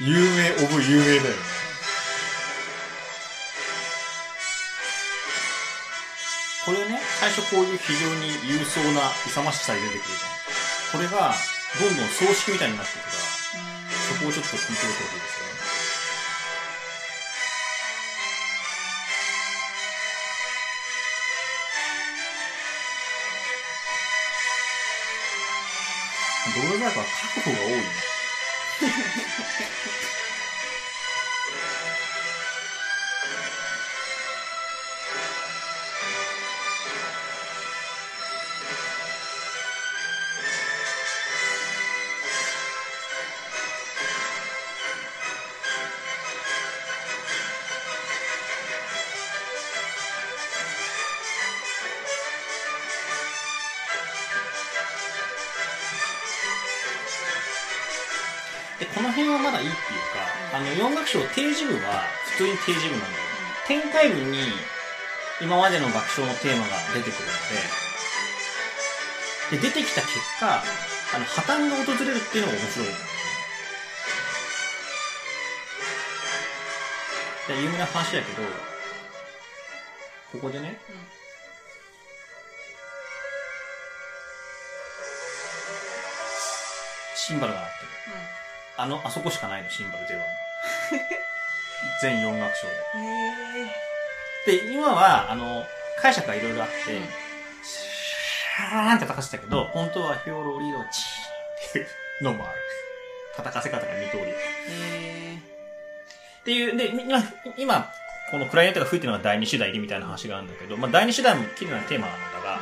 有名オブ有名だよね。これね最初こういう非常に勇壮な勇ましさで出てくるじゃん。これがどんどん葬式みたいになっていくからそこをちょっと聞いておいてほしいですドールバイクは書く方が多いね。あの、四楽章定時部は普通に定時部なんだよ。展開部に今までの爆笑のテーマが出てくるので、で、出てきた結果、あの、破綻が訪れるっていうのが面白いんだよね。で有名な話だけど、ここでね、シンバルが鳴ってる。あの、あそこしかないの、シンバル出番が。全四楽章で。で、今は、あの、解釈がいろいろあって、うんシャーンって叩かせたけど、本当はヒョロリロチーっていうのもある。叩かせ方が二通り。へっていう、で、今、今、このクライアントが吹いてるのが第二主題でみたいな話があるんだけど、まあ第二主題も綺麗なテーマなのだが、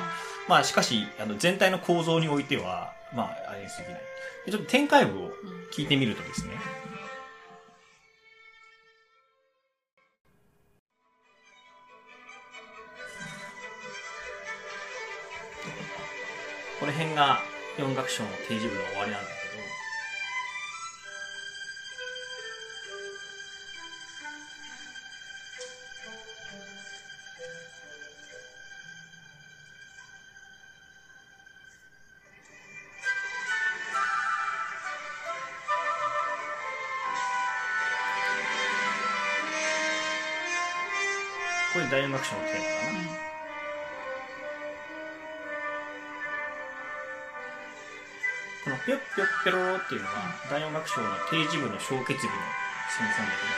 まあしかし、あの、全体の構造においては、まあ、あれに過ぎない。でちょっと展開部を聞いてみるとですね、この辺が四楽章の定時部の終わりなんだこれ第四楽章のテーマかな。このぴょっぴょっぴょろっていうのは、第四楽章の定時部の小結部のセミさんだけど、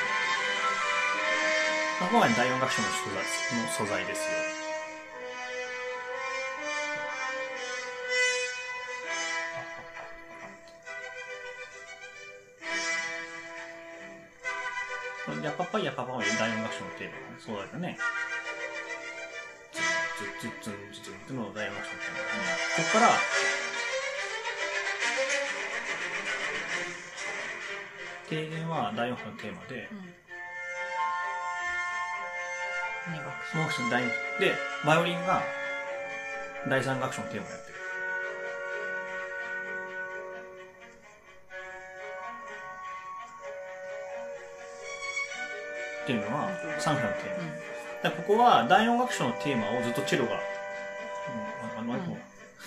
まあ、ここが第四楽章の素材の素材ですよ。ションそうだよね。ツンツンツンツンっての大アクションテーマう、ね、ここから、提言は大アクションのテーマで、うん、2楽章。ークション第2で、バイオリンが第3楽章のテーマやってっていうのは3波のテーマ。だからここは第4楽章のテーマをずっとチェロが、うん、あの、あの、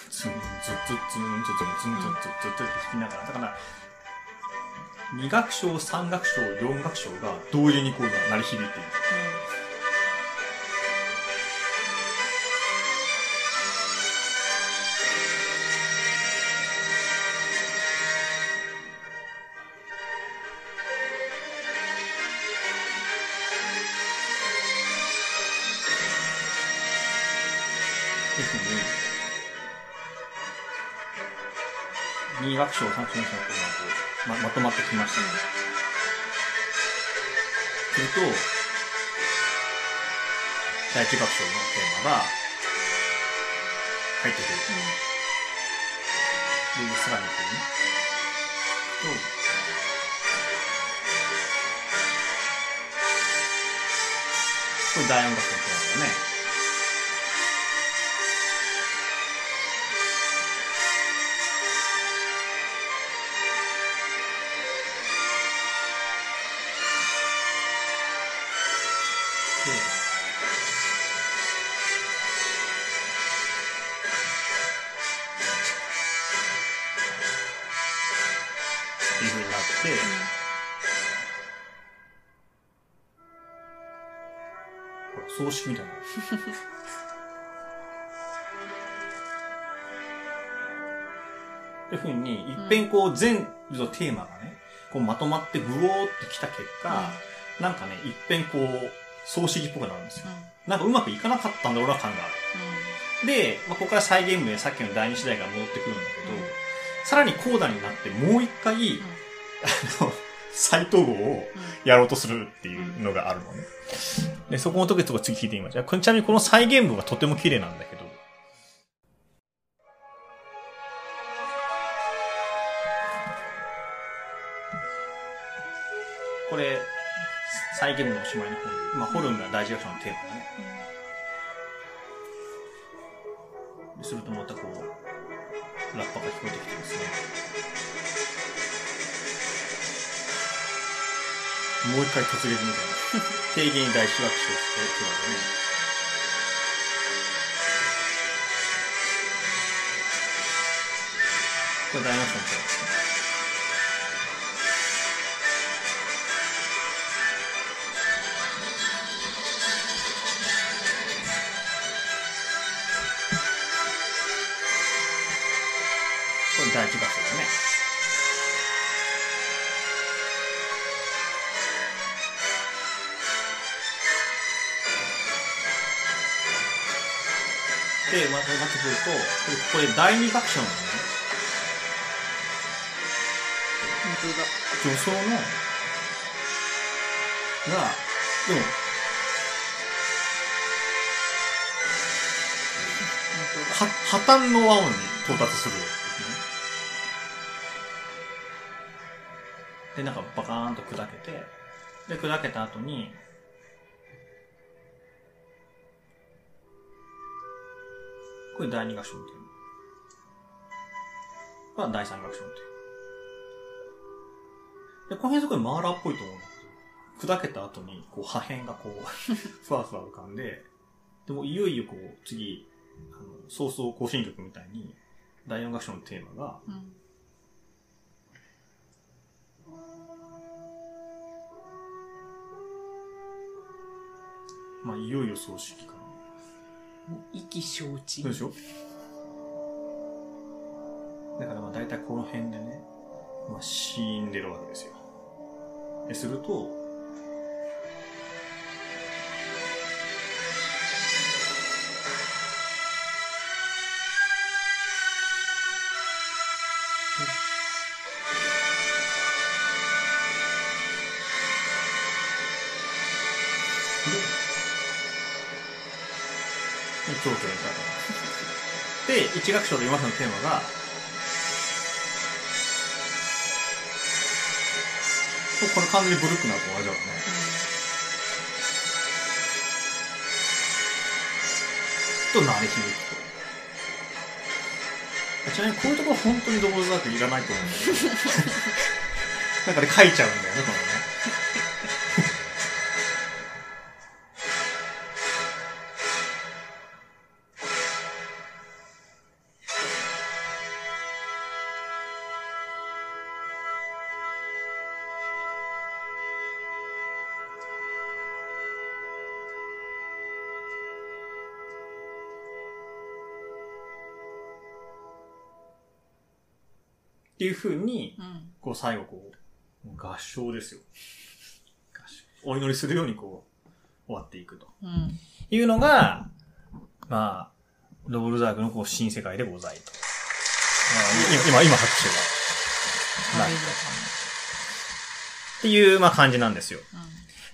ズンズンズンズンズンズンズンズンズンって弾きながら、だから、2楽章、3楽章、4楽章が同時にこう鳴り響いている。って2楽章、3楽章、4楽章がこうままとまってきましたね。すると、第一楽章のテーマが入ってくる。うんで、さらにこうね、と、これ第四楽章のテーマだね。っいう。ふうにって、うん、葬式みたいな。っていうふうに、いっぺんこう全部のテーマがね、こうまとまってぐおーってきた結果、うん、なんかね、いっぺんこう、葬式っぽくなるんですよ。なんかうまくいかなかったんだろうな感がある。で、まあ、ここから再現部でさっきの第二次代が戻ってくるんだけど、さらに高打になってもう一回、あの、再統合をやろうとするっていうのがあるのね。で、そこの時とか次聞いてみましょう。ちなみにこの再現部がとても綺麗なんだけど、これ、再現のおしまいの方に、まあ、ホルンが大事学者のテーマだね。するとまたこう、ラッパが聞こえてきてですね。もう一回突撃みたいな。定義に大四楽章して、今日はね。これ大学生のテーマですね。これ第一楽章だね。で、またなってくると、これ第二楽章なのね。本当だ。女装の、が、でも、破綻の和音に到達する、で、なんかバカーンと砕けて、で、砕けた後に、これ第二楽章のテーマ。これは第三楽章のテーマ。で、この辺すごいマーラーっぽいと思うんだけど、砕けた後に、こう破片がこう、ふわふわ浮かんで、でもいよいよこう、次、あの、早々行進曲みたいに、第四楽章のテーマが、うん。まあ、いよいよ葬式かな。もう意気消沈。そうでしょだからまあ大体この辺でね、まあ死んでるわけですよ。ですると、一楽章で今のテーマが、これ完全にブルックなと同じだね。と鳴り響くと。ちなみにこういうところ本当にドボルザークいらないと思うんだけど。なんかで書いちゃうんだよね、このね。いう風に、うん。こう最後こう、合唱ですよ。合唱。お祈りするようにこう、終わっていくと。うん。いうのが、まあ、ドボルザークのこう新世界でございと。まあ今、今、拍手が。っていう、まあ感じなんですよ。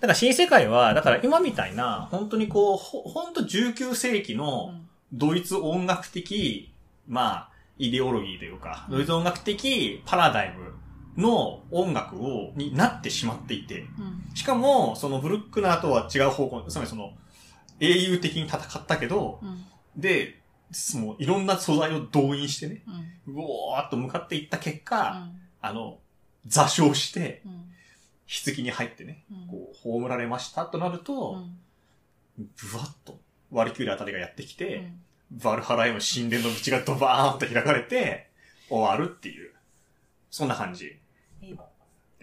だから新世界は、だから今みたいな、本当にこう、ほ本当19世紀うのん。ドイツ音楽的、まあ、イデオロギーというか、うんドイツ音楽的パラダイムの音楽を、になってしまっていて、うん。しかも、そのブルックナーとは違う方向、つまりその、英雄的に戦ったけど、うん。で、その、いろんな素材を動員してね、うおーっと向かっていった結う果、ん。あの、座礁して、うん。棺に入ってね、うんこう、葬られましたとなると、ブワッと、ワリキューレあたりがやってきて、うんバルハラへの神殿の道がドバーンと開かれて、終わるっていう、そんな感じ。え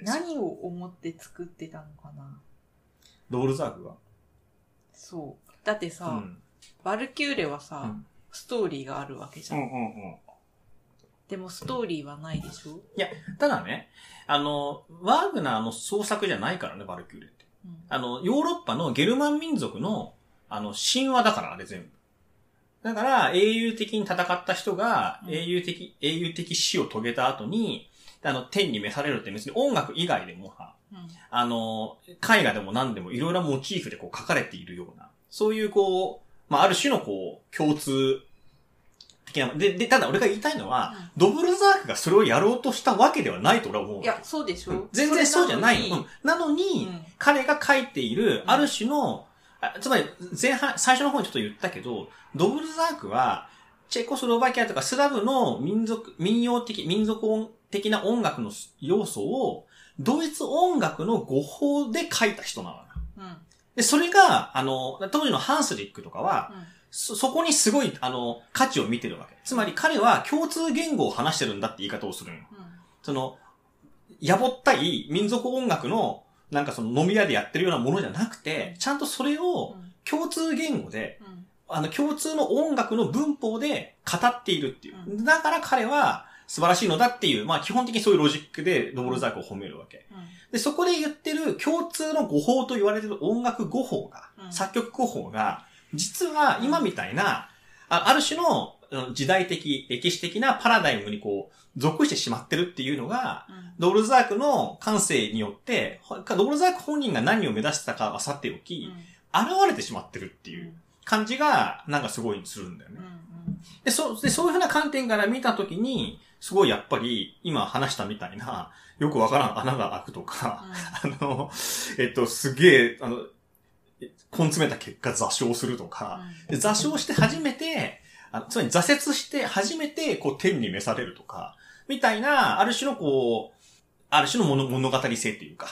何を思って作ってたのかな？ドールザークが？そう。だってさ、うん。バルキューレはさ、うんストーリーがあるわけじゃん。うんうんうん。でもストーリーはないでしょ？ただね、あの、ワーグナーの創作じゃないからね、バルキューレって。うん。あの、ヨーロッパのゲルマン民族の、あの、神話だから、あれ全部。だから、英雄的に戦った人が、うん。英雄的、英雄的死を遂げた後に、あの、天に召されるって別に音楽以外でもさ、うん。あの、絵画でも何でもいろいろなモチーフでこう書かれているような、そういうこう、まあ、ある種のこう、共通的な、で、で、ただ俺が言いたいのは、ドブルザークがそれをやろうとしたわけではないと俺は思う。いや、そうでしょ。全然そうじゃないの。うん。なのに、うん。彼が書いている、うんある種の、あつまり前半、最初の方にちょっと言ったけど、ドブルザークは、チェコスロバキアとかスラブの民族、民謡的、民族音的な音楽の要素を、ドイツ音楽の語法で書いた人なのよ。うん。うん。で、それが、あの、当時のハンスリックとかは、そ、そこにすごい、あの、価値を見てるわけ。つまり彼は共通言語を話してるんだって言い方をするのよ。うん。その、やぼったい民族音楽の、なんかその飲み屋でやってるようなものじゃなくて、ちゃんとそれをうん。共通言語で、うん。あの共通の音楽の文法で語っているっていうう。んだから彼は素晴らしいのだっていう、まあ基本的にそういうロジックでドボルザークを褒めるわけ。で、そこで言ってる共通の語法と言われてる音楽語法が、うん作曲語法が、実は今みたいな、あある種のうん時代的、歴史的なパラダイムにこう、属してしまってるっていうのが、うん。ドブルザークの感性によって、ほドブルザーク本人が何を目指してたかはさておき、現れてしまってるっていう感じが、なんかすごいするんだよねうん。。うん。で、そう、で、そういうふうな観点から見たときに、すごいやっぱり、今話したみたいな、よくわからん穴が開くとか、あの、えっと、すげえ、あの、根詰めた結果座礁するとか、で座礁して初めて、あのつまり挫折して初めて、こう、天に召されるとか、みたいな、ある種のこう、ある種の物物語性っていうか、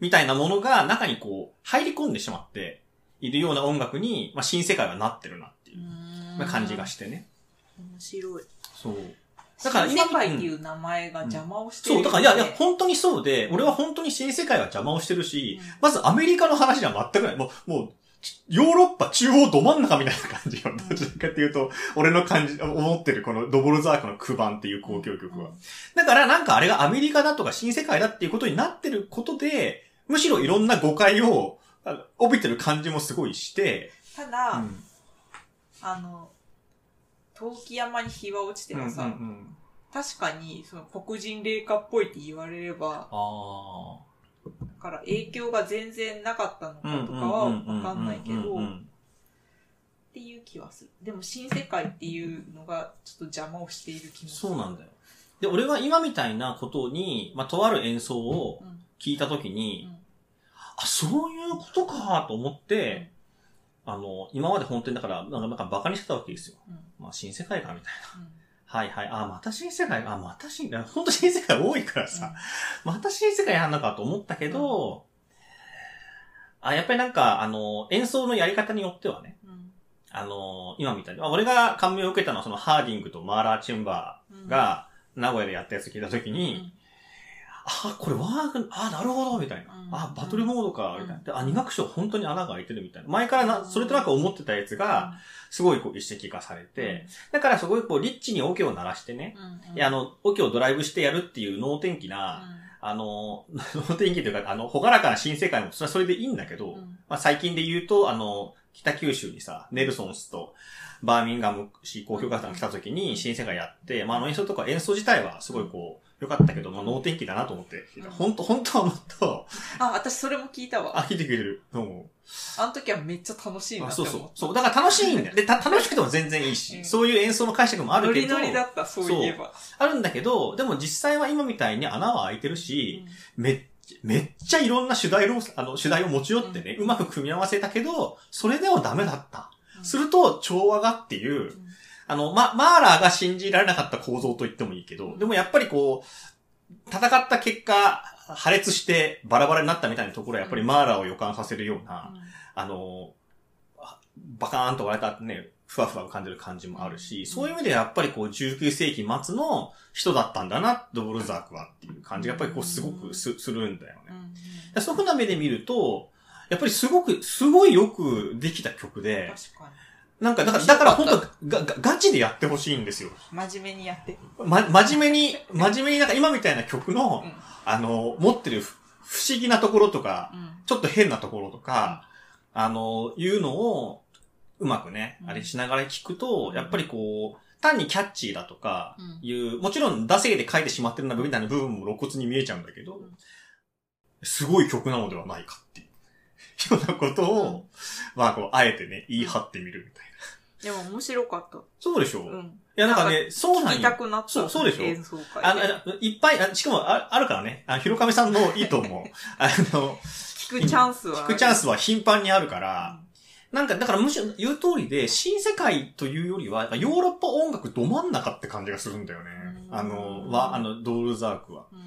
みたいなものが中にこう、入り込んでしまっているような音楽に、まあ、新世界はなってるなっていう感じがしてね。面白い。そう。だか、らら今世界っていう名前が邪魔をしてる、そう、だから、いや、いや、本当にそうで、俺は本当に新世界が邪魔をしてるし、うんまずアメリカの話では全くない。もう、もう、ちヨーロッパ中央ど真ん中みたいな感じよ。どちらかっていうと、俺の感じ、思ってるこのドボルザークの9番っていう交響曲は。だからなんかあれがアメリカだとか新世界だっていうことになってることで、むしろいろんな誤解を、帯びてる感じもすごいして、ただ、うん。あの、陶器山に日は落ちてもさ、うんうんうん。確かにその黒人霊歌っぽいって言われれば、あだから影響が全然なかったのあ。かとかはわかんないけど、っていう気はする。でも新世界っていうのがちょっと邪魔をしている気もする。そうなんだよ。で、俺は今みたいなことに、まあ、とある演奏をうん。聞いたときに、うんあ、そういうことかと思って、あの、今まで本当にだから、なんかなんかバカにしてたわけですよ。うん。まあ、新世界かみたいな。うん。はいはい。あ、また新世界、あ、また新、本当新世界多いからさ、また新世界やんのかと思ったけど、あ、やっぱりなんか、あの、演奏のやり方によってはね、うん。あの、今みたいに、あ俺が感銘を受けたのはそのハーディングとマーラーチェンバうん、ーが名古屋でやったやつ聞いたときうに、ん、あ、これワーグ、あ、なるほど、みたいな。うん。あ、バトルモードか、うん。みたいな。であ、二楽章本当に穴が開いてるみたいな。前からな、それとなく思ってたやつが、すごいこう一石化されて、だからすごいこうリッチにオケを鳴らしてね、うん、あの、オケをドライブしてやるっていう能天気うな、ん、あの、能天気というか、あの、ほがらかな新世界もそれはそれでいいんだけど、うん。まあ最近で言うと、あの、北九州にさ、ネルソンスとバーミンガム市交響楽団が来た時に新世界やって、まああの演奏とか演奏自体はすごいこう、良かったけど、まあ能天気だなと思って、うん本当本当はもっと、あ、私それも聞いたわ。あ、聞いてくれる。どうも。あの時はめっちゃ楽しいな。そうそう。そう。だから楽しいんだよ。で、た楽しくても全然いいし、うんそういう演奏の解釈もあるノけど、リノリだった、そういえば。あるんだけど、でも実際は今みたいに穴は開いてるし、めっちゃ、めっちゃいろんな主題を、あの、主題を持ち寄ってね、うまく組み合わせたけど、それでもダメだった。うんすると、調和がっていう、うんあの、ま、マーラーが信じられなかった構造と言ってもいいけど、でもやっぱりこう、戦った結果、破裂してバラバラになったみたいなところはやっぱりマーラーを予感させるような、あの、あバカーンと割れたね、ふわふわ感じる感じもあるし、うん。そういう意味でやっぱりこう19世紀末の人だったんだな、ドボルザークはっていう感じがやっぱりこうすごくすするんだよね。うん。うんでそういうふうな目で見ると、やっぱりすごく、すごいよくできた曲で、確かに。なんか、だから、だから本当が、が、ガチでやってほしいんですよ。真面目にやって。ま、真面目に、真面目になんか今みたいな曲のう、ん。あの、持ってる不不思議なところとか、うん。ちょっと変なところとか、あの、いうのを、うまくね、うんあれしながら聞くとう、んやっぱりこう、単にキャッチーだとかうん、いう、もちろん、惰性で書いてしまってるなみたいな部分も露骨に見えちゃうんだけどうん、すごい曲なのではないかっていう、ようなことを、まあ、こう、あえてね、言い張ってみるみたいな。でも面白かった。そうでしょ？いうん。や、なんかね、そうなん聞きたよ。くなった。そうそうでしょ？演奏会で。あの、あのいっぱい、あしかもあ、あるからね、あひろかめさんのいいと思う。あの、聞くチャンスは。聞くチャンスは頻繁にあるから、うんなんか、だからむしろ言う通りで、新世界というよりは、ヨーロッパ音楽ど真ん中って感じがするんだよね。うんあの、は、あの、ドールザークは。うん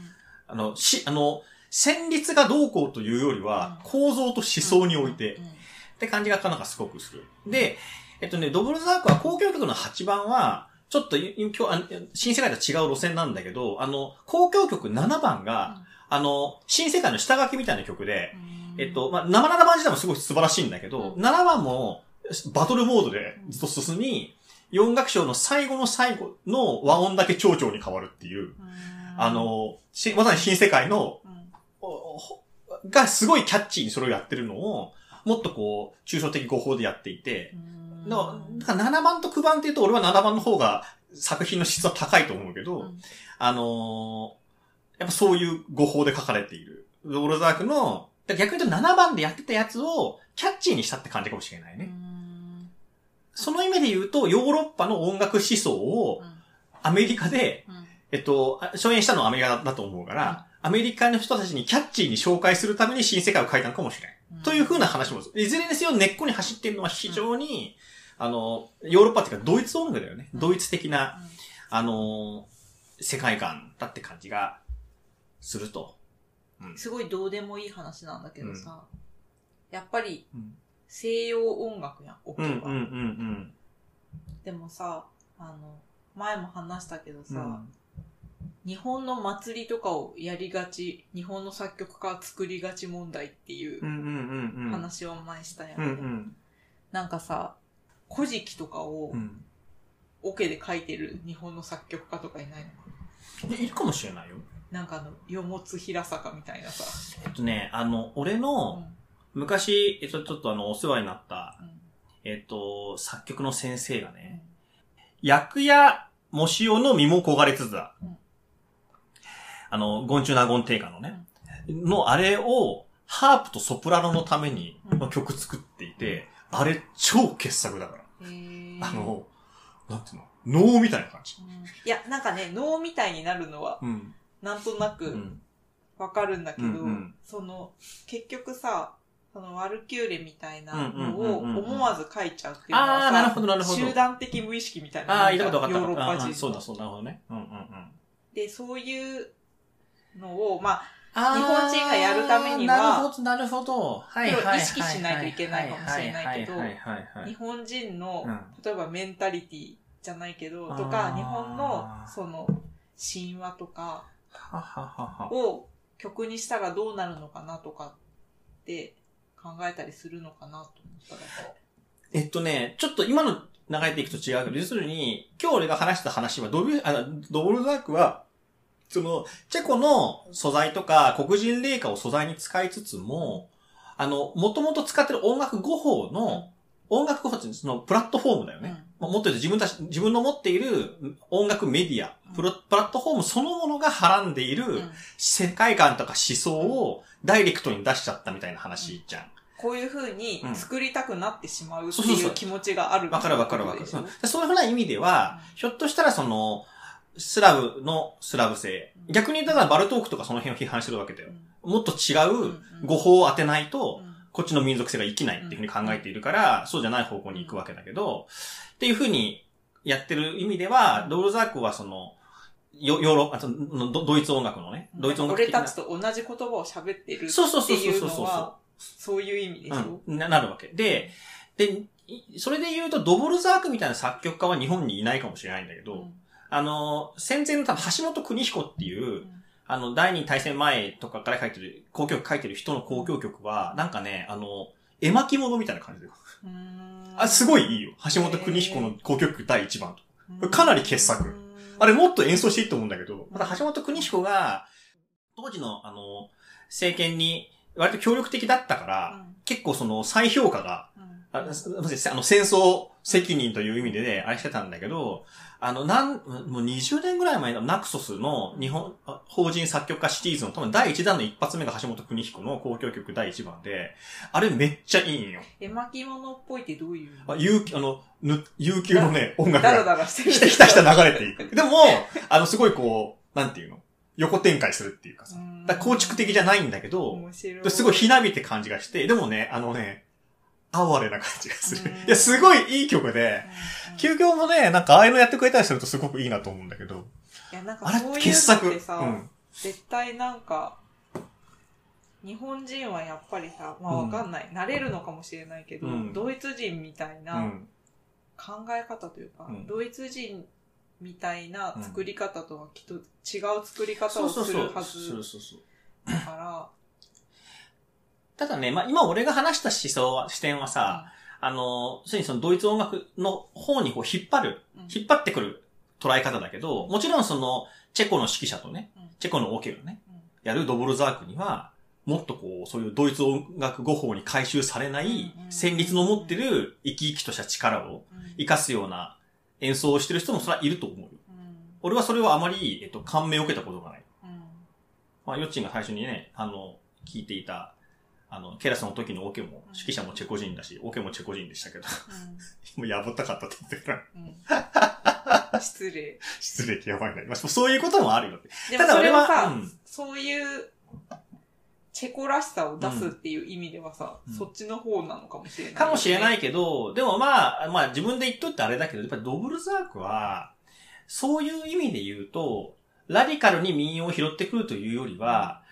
あの、し、あの、旋律がどうこうというよりは、うん。構造と思想において、うんって感じがなんかすごくする。で、えっとね、ドブルザークは公共曲の8番は、ちょっと新世界とは違う路線なんだけど、あの、公共曲7番が、あの、新世界の下書きみたいな曲で、うん。えっと、まあ、生7番自体もすごい素晴らしいんだけど、うん。7番もバトルモードでずっと進み、4楽章の最後の最後の和音だけ長調に変わるっていう、うん。あ、の、しまさに新世界の、がすごいキャッチーにそれをやってるのを、もっとこう、抽象的語法でやっていて、うん。だからだから7番と9番って言うと、俺は7番の方が作品の質は高いと思うけど、うん。あのーやっぱそういう語法で書かれている。ドールザークの、逆に言うと7番でやってたやつをキャッチーにしたって感じかもしれないね。うん。その意味で言うと、ヨーロッパの音楽思想をアメリカで、うん。えっと、あ初演したのはアメリカだと思うから、アメリカの人たちにキャッチーに紹介するために新世界を書いたのかもしれない。うんという風な話も、いずれにせよ根っこに走っているのは非常に、あの、ヨーロッパっていうかドイツ音楽だよね。うんドイツ的な、うんあの、世界観だって感じがすると。うんすごいどうでもいい話なんだけどさ、やっぱりうん西洋音楽やん、オケは。うんうんうんでもさ、あの、前も話したけどさ、うん。日本の祭りとかをやりがち、日本の作曲家は作りがち問題っていううんうんうんうん。話を前したやん、うんうん。なんかさ、古事記とかをうん。オケで書いてる日本の作曲家とかいないのかいいるかもしれないよ。なんかあの、よもつ平坂みたいなさ。えっとね、あの、俺うの、ん昔、えっと、ちょっとあの、お世話になった、うんえっと、作曲の先生がね、役やもしおの身も焦がれつつだ。うんあの、ゴンチュナゴンテイカのね、のあれを、ハープとソプラノのために曲作っていて、あれ超傑作だから。あの、なんていうの？能みたいな感じ。うんいや、なんかね、能みたいになるのは、うん。なんとなくうん。わかるんだけど、うんうんその、結局さ、そのワルキューレみたいなのうんを思わず書いちゃうっていうのはさ、なるほどなるほど集団的無意識みたいなああ、いたこと分かった。ヨーロッパ人そうだ、そうだ、なるほどね。うんうんうん。で、そういうのを、まあ、日本人がやるためにはなるほど、なるほど。はい。意識しないといけないかもしれないけど日本人の、うん例えばメンタリティじゃないけど、とあか、ー日本の、その、神話とか。を曲にしたらどうなるのかなとかって考えたりするのかなと思ったら。えっとね、ちょっと今の流れていくと違うけど、要するに、今日俺が話した話は、ドビュあのドボルザークは、その、チェコの素材とか、黒人霊歌を素材に使いつつも、あの、もともと使ってる音楽語法の、音楽語法ってそのプラットフォームだよね。まあもっと言うと自分たち、自分の持っている音楽メディア、プロプラットフォームそのものがはらんでいるうん。世界観とか思想をダイレクトに出しちゃったみたいな話じゃん。こういう風にうん。作りたくなってしまうっていう気持ちがあるわかるわかるわかる。そういうふうな意味では、ひょっとしたらその、スラブのスラブ性。逆に言ったらバルトークとかその辺を批判してるわけだよ。もっと違う語法を当てないと、こっちの民族性が生きないっていうふうに考えているから、そうじゃない方向に行くわけだけど、っていうふうにやってる意味では、ドールザークはその、ヨヨーロッパ、ドドイツ音楽のね、ドイツ音楽俺たちと同じ言葉を喋ってるそうそうっていうそうそうそうそうのは、そういう意味でしょ、うん、ななるわけ。で、で、いそれで言うと、ドボルザークみたいな作曲家は日本にいないかもしれないんだけど、うんあの、戦前の多分橋本邦彦っていう、うん。ああの、第二次大戦前とかから書いてる、交響曲書いてる人の交響曲は、なんかね、あの、絵巻物みたいな感じだよ。うーん。あ、すごいいいよ。橋本邦彦の交響曲第1番と。かなり傑作。うん。あれもっと演奏していいと思うんだけど、また橋本邦彦が、当時の、あの、政権に割と協力的だったから、うん。結構その再評価が、あの戦争責任という意味でね、あれしてたんだけど、あの、なん、もう20年ぐらい前のナクソスの日本、あ法人作曲家シリーズの多分第1弾の一発目が橋本邦彦の交響曲第1番で、あれめっちゃいいんよ。絵巻物っぽいってどういう？あ、悠久、あの、ぬ、悠久のね、音楽がダラしてる。ひたひたひた流れていく。でも、あの、すごいこう、なんていうの？横展開するっていうかさ。うんだ構築的じゃないんだけど、面白い。ですごいひなびて感じがして、でもね、あのね、哀れな感じがする。うん。いや、すごいいい曲で、うん。休業もね、なんかああいうのやってくれたりするとすごくいいなと思うんだけど、いや、なんかあれそういうのってさ、ん。絶対なんか、日本人はやっぱりさ、まあわかんない、慣れるのかもしれないけど、うん。ドイツ人みたいうなん。考え方というか、うん。ドイツ人みたいな作り方とはきっと違う作り方をす。るはそうずそうそう。だから、ただね、まあ今俺が話した思想は、視点はさ、あの、すでにそのドイツ音楽の方にこう引っ張る、うん。引っ張ってくる捉え方だけど、もちろんその、チェコの指揮者とね、うん。チェコのオケをね、うん。やるドボルザークには、もっとこう、そういうドイツ音楽語法に回収されないうん、旋律の持ってる生き生きとした力をうん。活かすような演奏をしてる人もそれはいると思うよ。うん。俺はそれはあまり、えっと、感銘を受けたことがない。うん。まあ、ヨッチンが最初にね、あの、聞いていた、あの、ケラスの時のオケも、指揮者もチェコ人だし、オケもチェコ人でしたけど、もうやぼったかったって言って失礼。失礼やばいな。まあ、そういうこともあるよって。でもそれをさ、うんそういう、チェコらしさを出すっていう意味ではさ、うんそっちの方なのかもしれない、。かもしれないいけど、でもまあ、まあ自分で言っとってあれだけど、やっぱりドブルザークは、そういう意味で言うと、ラディカルに民謡を拾ってくるというよりは、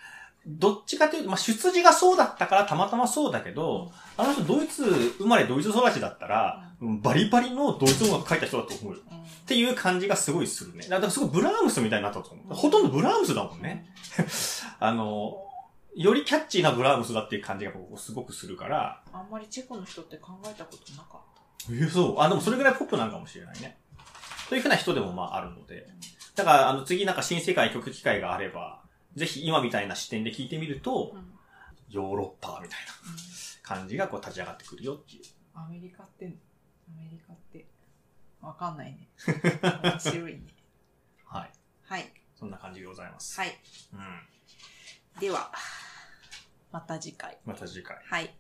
どっちかというと、まあ出自がそうだったからたまたまそうだけど、あの人ドイツ生まれドイツ育ちだったら、うんバリバリのドイツ音楽書いた人だと思うよ。うんっていう感じがすごいするね。だからすごいブラームスみたいになったと思う。ほとんどブラームスだもんね。。あの、よりキャッチーなブラームスだっていう感じが僕すごくするから、あんまりチェコの人って考えたことなかっえそう。あ、でもそれぐらいポップなのかもしれないね。というふうな人でもまああるので。だから、あの、次なんか新世界曲機会があれば、ぜひ今みたいな視点で聞いてみるとた。、うんヨーロッパみたいな感じがこう立ち上がってくるよっていう。アメリカって、アメリカって、わかんないね。面白いね。はい。はい。そんな感じでございます。はい。うん。では、また次回。また次回。はい。